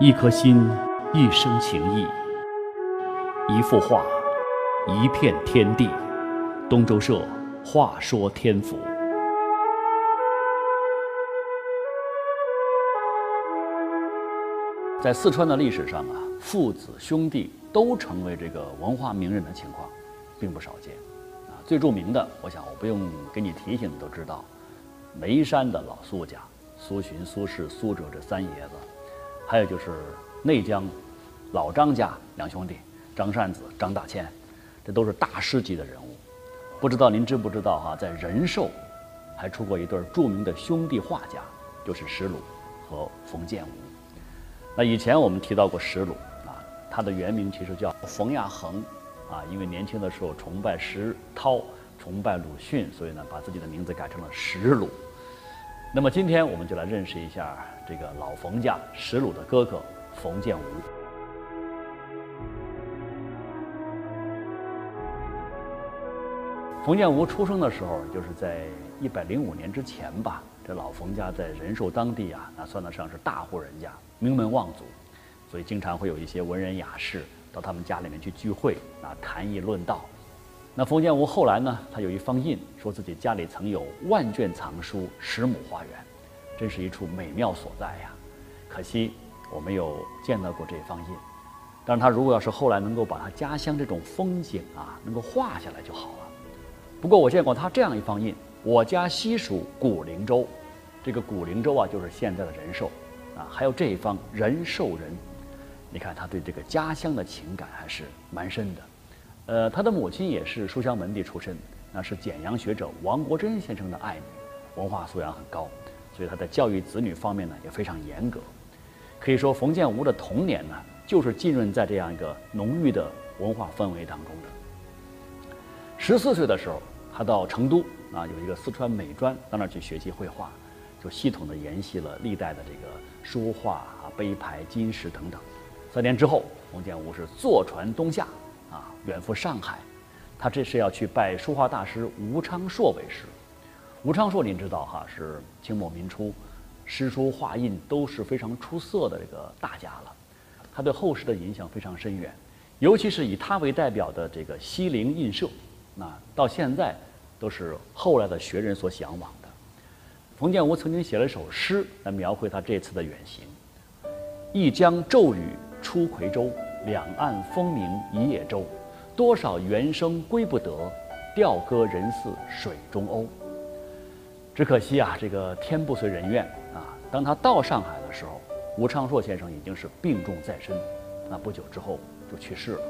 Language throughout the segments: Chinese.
一颗心，一生情谊；一幅画，一片天地。东周社，话说天府。在四川的历史上啊，父子兄弟都成为这个文化名人的情况，并不少见。啊，最著名的，我想我不用给你提醒，你都知道，眉山的老苏家，苏洵、苏轼、苏辙这三爷子，还有就是内江老张家两兄弟，张善子、张大千，这都是大师级的人物。不知道您知不知道哈，在仁寿还出过一对著名的兄弟画家，就是石鲁和冯建武。那以前我们提到过石鲁啊，他的原名其实叫冯亚恒，啊，因为年轻的时候崇拜石涛、崇拜鲁迅，所以呢把自己的名字改成了石鲁。那么今天我们就来认识一下这个老冯家石鲁的哥哥冯建吾。冯建吾出生的时候，就是在一百零五年之前吧。这老冯家在仁寿当地啊，那算得上是大户人家，名门望族，所以经常会有一些文人雅士到他们家里面去聚会，啊，谈艺论道。那冯建吾后来呢，他有一方印，说自己家里曾有万卷藏书，十亩花园，真是一处美妙所在呀。可惜我没有见到过这方印。但是他如果要是后来能够把他家乡这种风景啊，能够画下来就好了。不过我见过他这样一方印：我家西属古灵州。这个古灵州啊，就是现在的仁寿，啊，还有这一方仁寿人，你看他对这个家乡的情感还是蛮深的。呃，他的母亲也是书香门第出身，那是简阳学者王国珍先生的爱女，文化素养很高，所以他在教育子女方面呢也非常严格。可以说，冯建吾的童年呢，就是浸润在这样一个浓郁的文化氛围当中的。十四岁的时候，他到成都啊，有一个四川美专，到那儿去学习绘画。就系统的沿袭了历代的这个书画啊、碑牌、金石等等。三年之后，冯建吾是坐船东下，啊，远赴上海。他这是要去拜书画大师吴昌硕为师。吴昌硕您知道哈，是清末民初诗书画印都是非常出色的这个大家了。他对后世的影响非常深远，尤其是以他为代表的这个西泠印社，那到现在都是后来的学人所向往的。冯建吾曾经写了一首诗来描绘他这次的远行：“一江骤雨出夔州，两岸风鸣一叶舟。多少猿声归不得，调歌人似水中鸥。”只可惜啊，这个天不遂人愿啊！当他到上海的时候，吴昌硕先生已经是病重在身，那不久之后就去世了。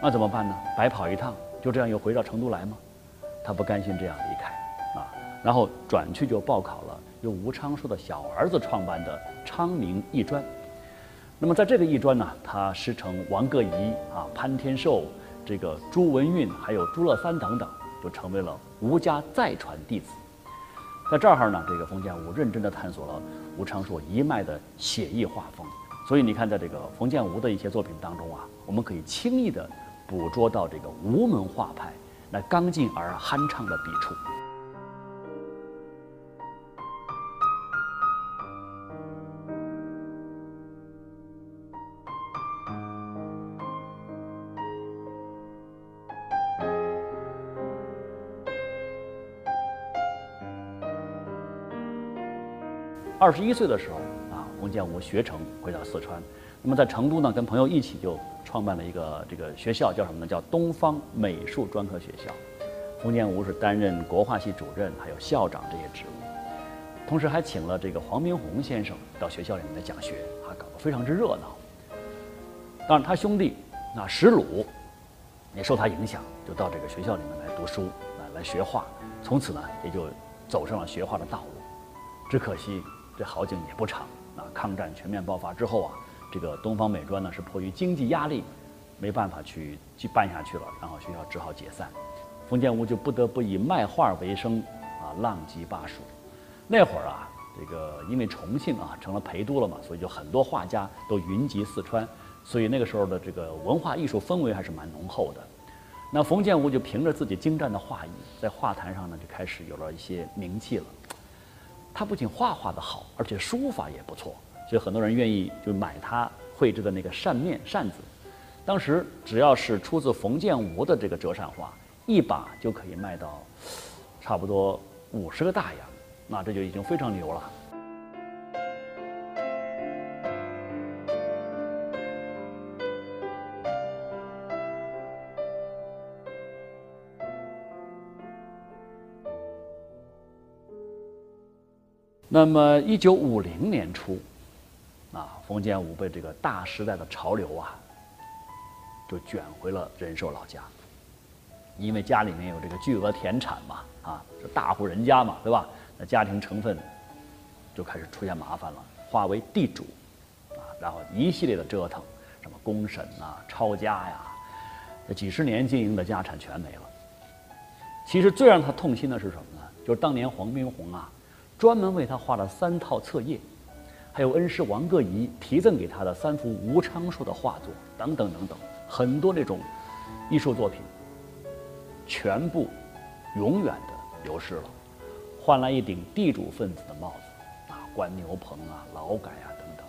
那怎么办呢？白跑一趟，就这样又回到成都来吗？他不甘心这样离开啊。然后转去就报考了由吴昌硕的小儿子创办的昌明艺专。那么在这个艺专呢，他师承王各仪啊、潘天寿、这个朱文运，还有朱乐三等等，就成为了吴家再传弟子。在这儿呢，这个冯建吾认真地探索了吴昌硕一脉的写意画风。所以你看，在这个冯建吾的一些作品当中啊，我们可以轻易地捕捉到这个吴门画派那刚劲而酣畅的笔触。二十一岁的时候啊，冯建吾学成回到四川，那么在成都呢，跟朋友一起就创办了一个这个学校，叫什么呢？叫东方美术专科学校。冯建吾是担任国画系主任，还有校长这些职务，同时还请了这个黄明宏先生到学校里面来讲学，啊，搞得非常之热闹。当然，他兄弟那石鲁也受他影响，就到这个学校里面来读书，来来学画，从此呢，也就走上了学画的道路。只可惜。这好景也不长啊！抗战全面爆发之后啊，这个东方美专呢是迫于经济压力，没办法去去办下去了，然后学校只好解散。冯建吾就不得不以卖画为生啊，浪迹巴蜀。那会儿啊，这个因为重庆啊成了陪都了嘛，所以就很多画家都云集四川，所以那个时候的这个文化艺术氛围还是蛮浓厚的。那冯建吾就凭着自己精湛的画艺，在画坛上呢就开始有了一些名气了。他不仅画画的好，而且书法也不错，所以很多人愿意就买他绘制的那个扇面扇子。当时只要是出自冯建吾的这个折扇画，一把就可以卖到差不多五十个大洋，那这就已经非常牛了。那么，一九五零年初，啊，冯建武被这个大时代的潮流啊，就卷回了仁寿老家。因为家里面有这个巨额田产嘛，啊，是大户人家嘛，对吧？那家庭成分就开始出现麻烦了，化为地主，啊，然后一系列的折腾，什么公审啊、抄家呀，这几十年经营的家产全没了。其实最让他痛心的是什么呢？就是当年黄宾虹啊。专门为他画了三套册页，还有恩师王各仪题赠给他的三幅吴昌硕的画作，等等等等，很多这种艺术作品，全部永远的流失了，换来一顶地主分子的帽子，啊，关牛棚啊，劳改啊等等。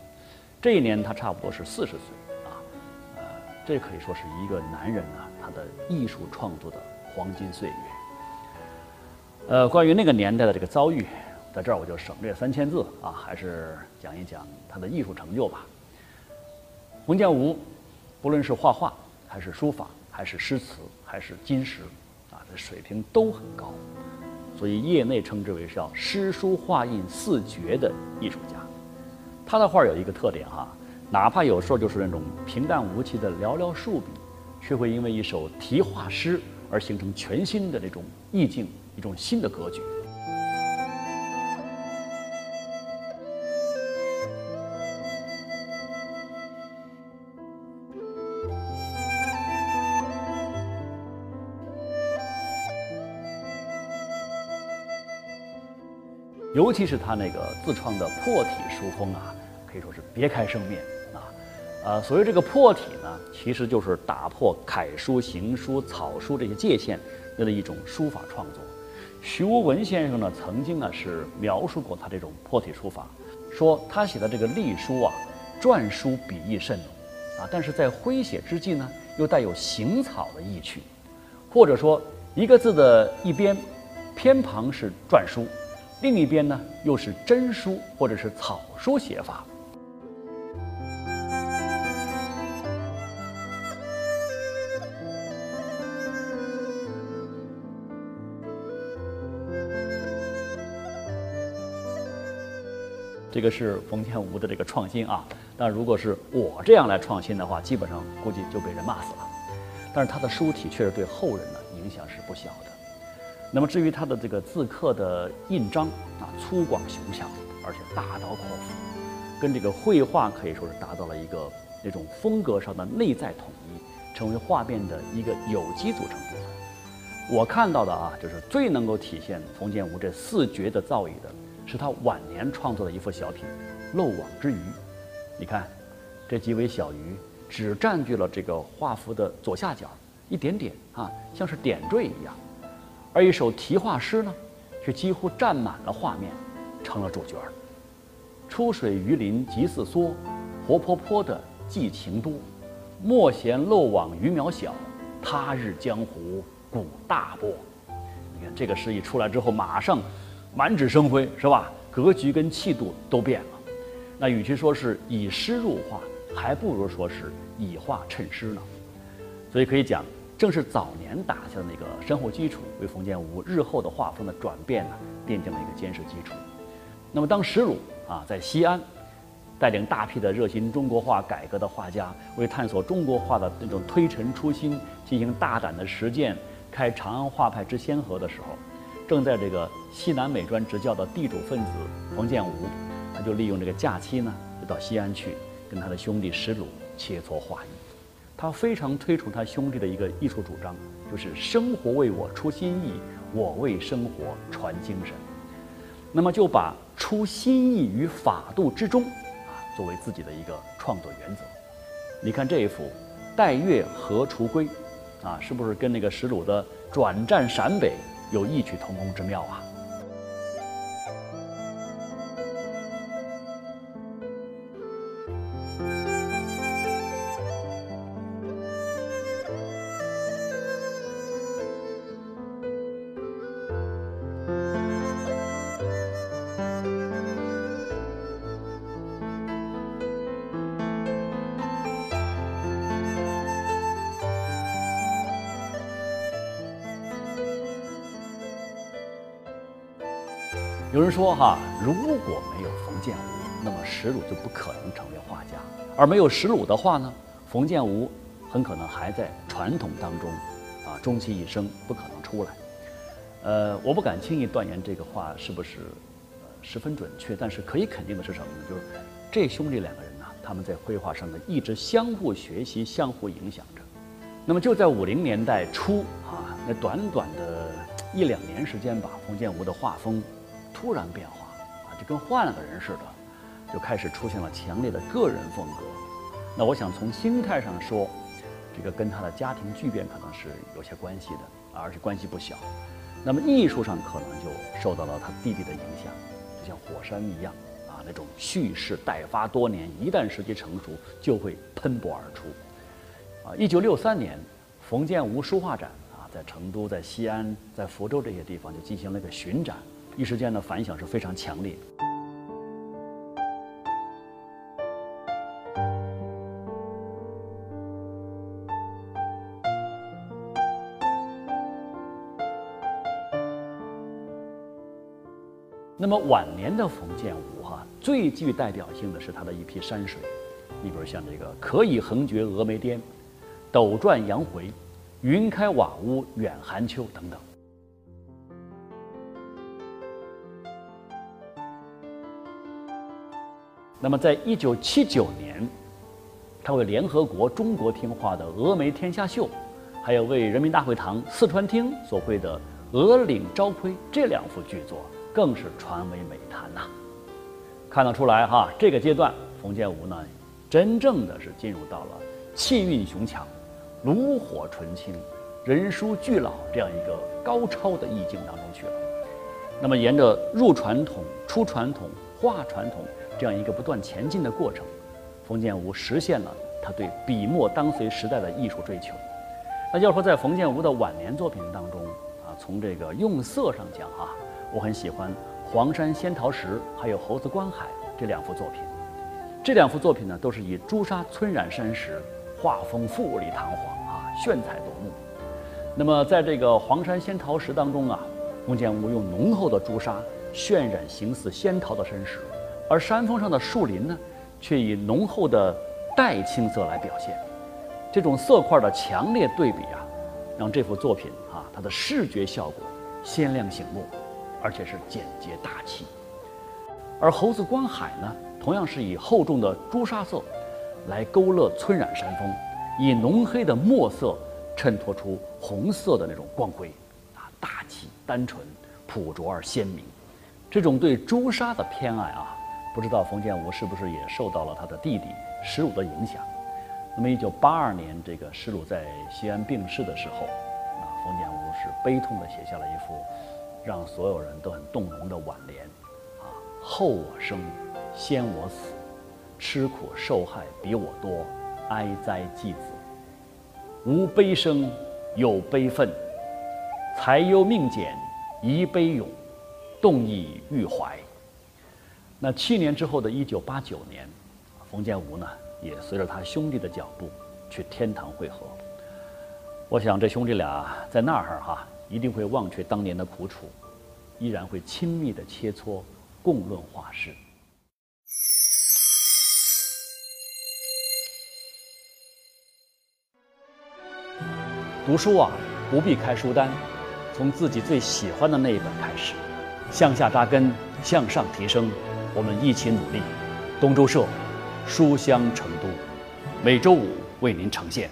这一年他差不多是四十岁啊，呃，这可以说是一个男人啊，他的艺术创作的黄金岁月。呃，关于那个年代的这个遭遇。在这儿我就省略三千字啊，还是讲一讲他的艺术成就吧。冯建吾，不论是画画，还是书法，还是诗词，还是金石，啊，这水平都很高，所以业内称之为叫诗书画印四绝的艺术家。他的画有一个特点哈，哪怕有时候就是那种平淡无奇的寥寥数笔，却会因为一首题画诗而形成全新的这种意境，一种新的格局。尤其是他那个自创的破体书风啊，可以说是别开生面啊。呃，所谓这个破体呢，其实就是打破楷书、行书、草书这些界限的一种书法创作。徐无闻先生呢，曾经呢是描述过他这种破体书法，说他写的这个隶书啊，篆书笔意甚浓啊，但是在挥写之际呢，又带有行草的意趣，或者说一个字的一边偏旁是篆书。另一边呢，又是真书或者是草书写法。这个是冯天吴的这个创新啊。但如果是我这样来创新的话，基本上估计就被人骂死了。但是他的书体确实对后人呢影响是不小的。那么至于他的这个字刻的印章啊，粗犷雄强，而且大刀阔斧，跟这个绘画可以说是达到了一个那种风格上的内在统一，成为画面的一个有机组成部分。我看到的啊，就是最能够体现冯建吾这四绝的造诣的，是他晚年创作的一幅小品《漏网之鱼》。你看，这几尾小鱼只占据了这个画幅的左下角一点点啊，像是点缀一样。而一首题画诗呢，却几乎占满了画面，成了主角儿。出水鱼鳞即似梭，活泼泼的寄情多。莫嫌漏网鱼苗小，他日江湖古大波。你看这个诗一出来之后，马上满纸生辉，是吧？格局跟气度都变了。那与其说是以诗入画，还不如说是以画衬诗呢。所以可以讲。正是早年打下的那个深厚基础，为冯建吾日后的画风的转变呢，奠定了一个坚实基础。那么，当石鲁啊在西安带领大批的热心中国画改革的画家，为探索中国画的那种推陈出新进行大胆的实践，开长安画派之先河的时候，正在这个西南美专执教的地主分子冯建吾，他就利用这个假期呢，就到西安去跟他的兄弟石鲁切磋画艺。他非常推崇他兄弟的一个艺术主张，就是生活为我出新意，我为生活传精神。那么就把出新意于法度之中，啊，作为自己的一个创作原则。你看这一幅“待月荷锄归”，啊，是不是跟那个石鲁的“转战陕北”有异曲同工之妙啊？有人说哈，如果没有冯建武，那么石鲁就不可能成为画家；而没有石鲁的话呢，冯建武很可能还在传统当中，啊，终其一生不可能出来。呃，我不敢轻易断言这个话是不是呃十分准确，但是可以肯定的是什么呢？就是这兄弟两个人呢，他们在绘画上呢一直相互学习、相互影响着。那么就在五零年代初啊，那短短的一两年时间吧，冯建武的画风突然变化啊，就跟换了个人似的，就开始出现了强烈的个人风格。那我想从心态上说，这个跟他的家庭巨变可能是有些关系的，而且关系不小。那么艺术上可能就受到了他弟弟的影响，就像火山一样啊，那种蓄势待发多年，一旦时机成熟，就会喷薄而出。啊，一九六三年，冯建吾书画展啊，在成都、在西安、在福州这些地方就进行了一个巡展，一时间呢反响是非常强烈。那么晚年的冯建武哈，最具代表性的是他的一批山水，你比如像这个“可以横绝峨眉巅”。斗转阳回，云开瓦屋远寒秋等等。那么，在一九七九年，他为联合国中国厅画的《峨眉天下秀》，还有为人民大会堂四川厅所绘的《鹅岭朝晖》这两幅巨作，更是传为美谈呐。看得出来哈，这个阶段，冯建武呢，真正的是进入到了气韵雄强。炉火纯青，人书俱老这样一个高超的意境当中去了。那么，沿着入传统、出传统、画传统这样一个不断前进的过程，冯建吾实现了他对笔墨当随时代的艺术追求。那要说在冯建吾的晚年作品当中啊，从这个用色上讲啊，我很喜欢《黄山仙桃石》还有《猴子观海》这两幅作品。这两幅作品呢，都是以朱砂皴染山石。画风富丽堂皇啊，炫彩夺目。那么，在这个黄山仙桃石当中啊，冯建武用浓厚的朱砂渲染形似仙桃的山石，而山峰上的树林呢，却以浓厚的黛青色来表现。这种色块的强烈对比啊，让这幅作品啊，它的视觉效果鲜亮醒目，而且是简洁大气。而猴子观海呢，同样是以厚重的朱砂色。来勾勒皴染山峰，以浓黑的墨色衬托出红色的那种光辉，啊，大气、单纯、朴拙而鲜明。这种对朱砂的偏爱啊，不知道冯建武是不是也受到了他的弟弟石鲁的影响。那么，一九八二年，这个石鲁在西安病逝的时候，啊，冯建武是悲痛地写下了一幅让所有人都很动容的挽联，啊，后我生，先我死。吃苦受害比我多，哀哉继子！无悲生，有悲愤。才忧命减，疑悲勇，动意欲怀。那七年之后的一九八九年，冯建吾呢，也随着他兄弟的脚步去天堂会合。我想这兄弟俩在那儿哈，一定会忘却当年的苦楚，依然会亲密的切磋，共论画事。读书啊，不必开书单，从自己最喜欢的那一本开始，向下扎根，向上提升，我们一起努力。东周社，书香成都，每周五为您呈现。